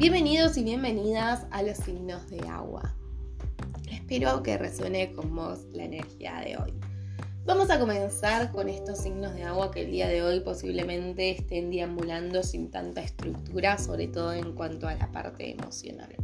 Bienvenidos y bienvenidas a los signos de agua. Espero que resuene con vos la energía de hoy. Vamos a comenzar con estos signos de agua que el día de hoy posiblemente estén deambulando sin tanta estructura, sobre todo en cuanto a la parte emocional.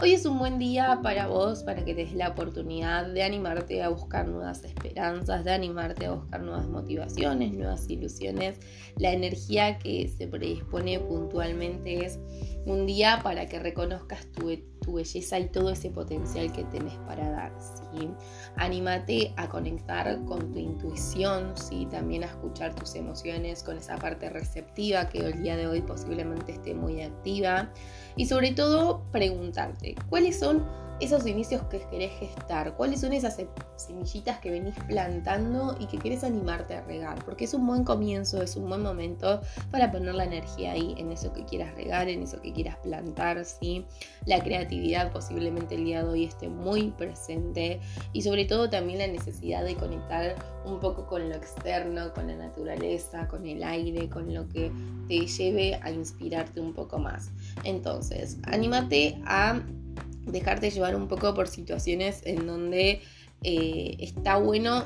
Hoy es un buen día para vos, para que te des la oportunidad de animarte a buscar nuevas esperanzas, de animarte a buscar nuevas motivaciones, nuevas ilusiones. La energía que se predispone puntualmente es un día para que reconozcas tu, belleza y todo ese potencial que tenés para dar. ¿sí? Anímate a conectar con tu intuición, ¿sí? también a escuchar tus emociones con esa parte receptiva que el día de hoy posiblemente esté muy activa. Y sobre todo preguntarte, ¿cuáles son esos inicios que querés gestar, cuáles son esas semillitas que venís plantando y que querés animarte a regar, porque es un buen comienzo, es un buen momento para poner la energía ahí, en eso que quieras regar, en eso que quieras plantar, ¿sí? La creatividad posiblemente el día de hoy esté muy presente y sobre todo también la necesidad de conectar un poco con lo externo, con la naturaleza, con el aire, con lo que te lleve a inspirarte un poco más. Entonces, anímate a dejarte llevar un poco por situaciones en donde eh, está bueno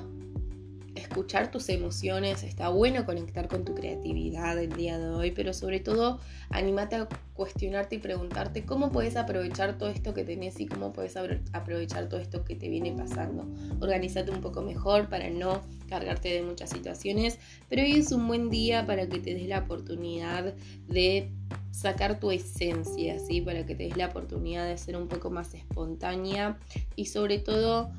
escuchar tus emociones, está bueno conectar con tu creatividad el día de hoy, pero sobre todo anímate a cuestionarte y preguntarte cómo puedes aprovechar todo esto que tenés y cómo puedes aprovechar todo esto que te viene pasando. Organízate un poco mejor para no cargarte de muchas situaciones, pero hoy es un buen día para que te des la oportunidad de sacar tu esencia, ¿sí? Para que te des la oportunidad de ser un poco más espontánea y sobre todo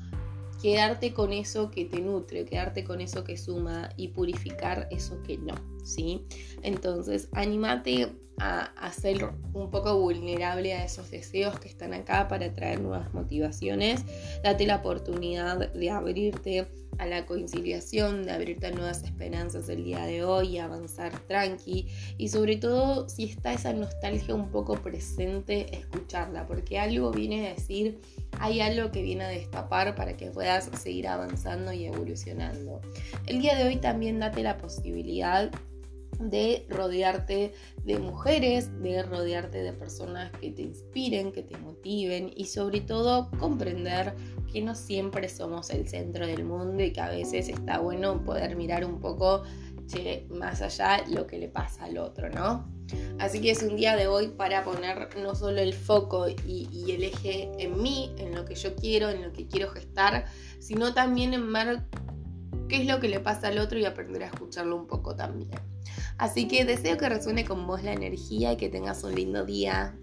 quedarte con eso que te nutre, quedarte con eso que suma y purificar eso que no, ¿sí? Entonces, anímate a, a, ser un poco vulnerable a esos deseos que están acá para traer nuevas motivaciones. Date la oportunidad de abrirte a la conciliación, de abrirte a nuevas esperanzas el día de hoy, avanzar tranqui y sobre todo si está esa nostalgia un poco presente, escucharla, porque algo viene a decir, hay algo que viene a destapar para que puedas seguir avanzando y evolucionando. El día de hoy también date la posibilidad de rodearte de mujeres, de rodearte de personas que te inspiren, que te motiven y sobre todo comprender que no siempre somos el centro del mundo y que a veces está bueno poder mirar un poco más allá lo que le pasa al otro, ¿no? Así que es un día de hoy para poner no solo el foco y, y el eje en mí, en lo que yo quiero, en lo que quiero gestar, sino también en ver qué es lo que le pasa al otro y aprender a escucharlo un poco también. Así que deseo que resuene con vos la energía y que tengas un lindo día.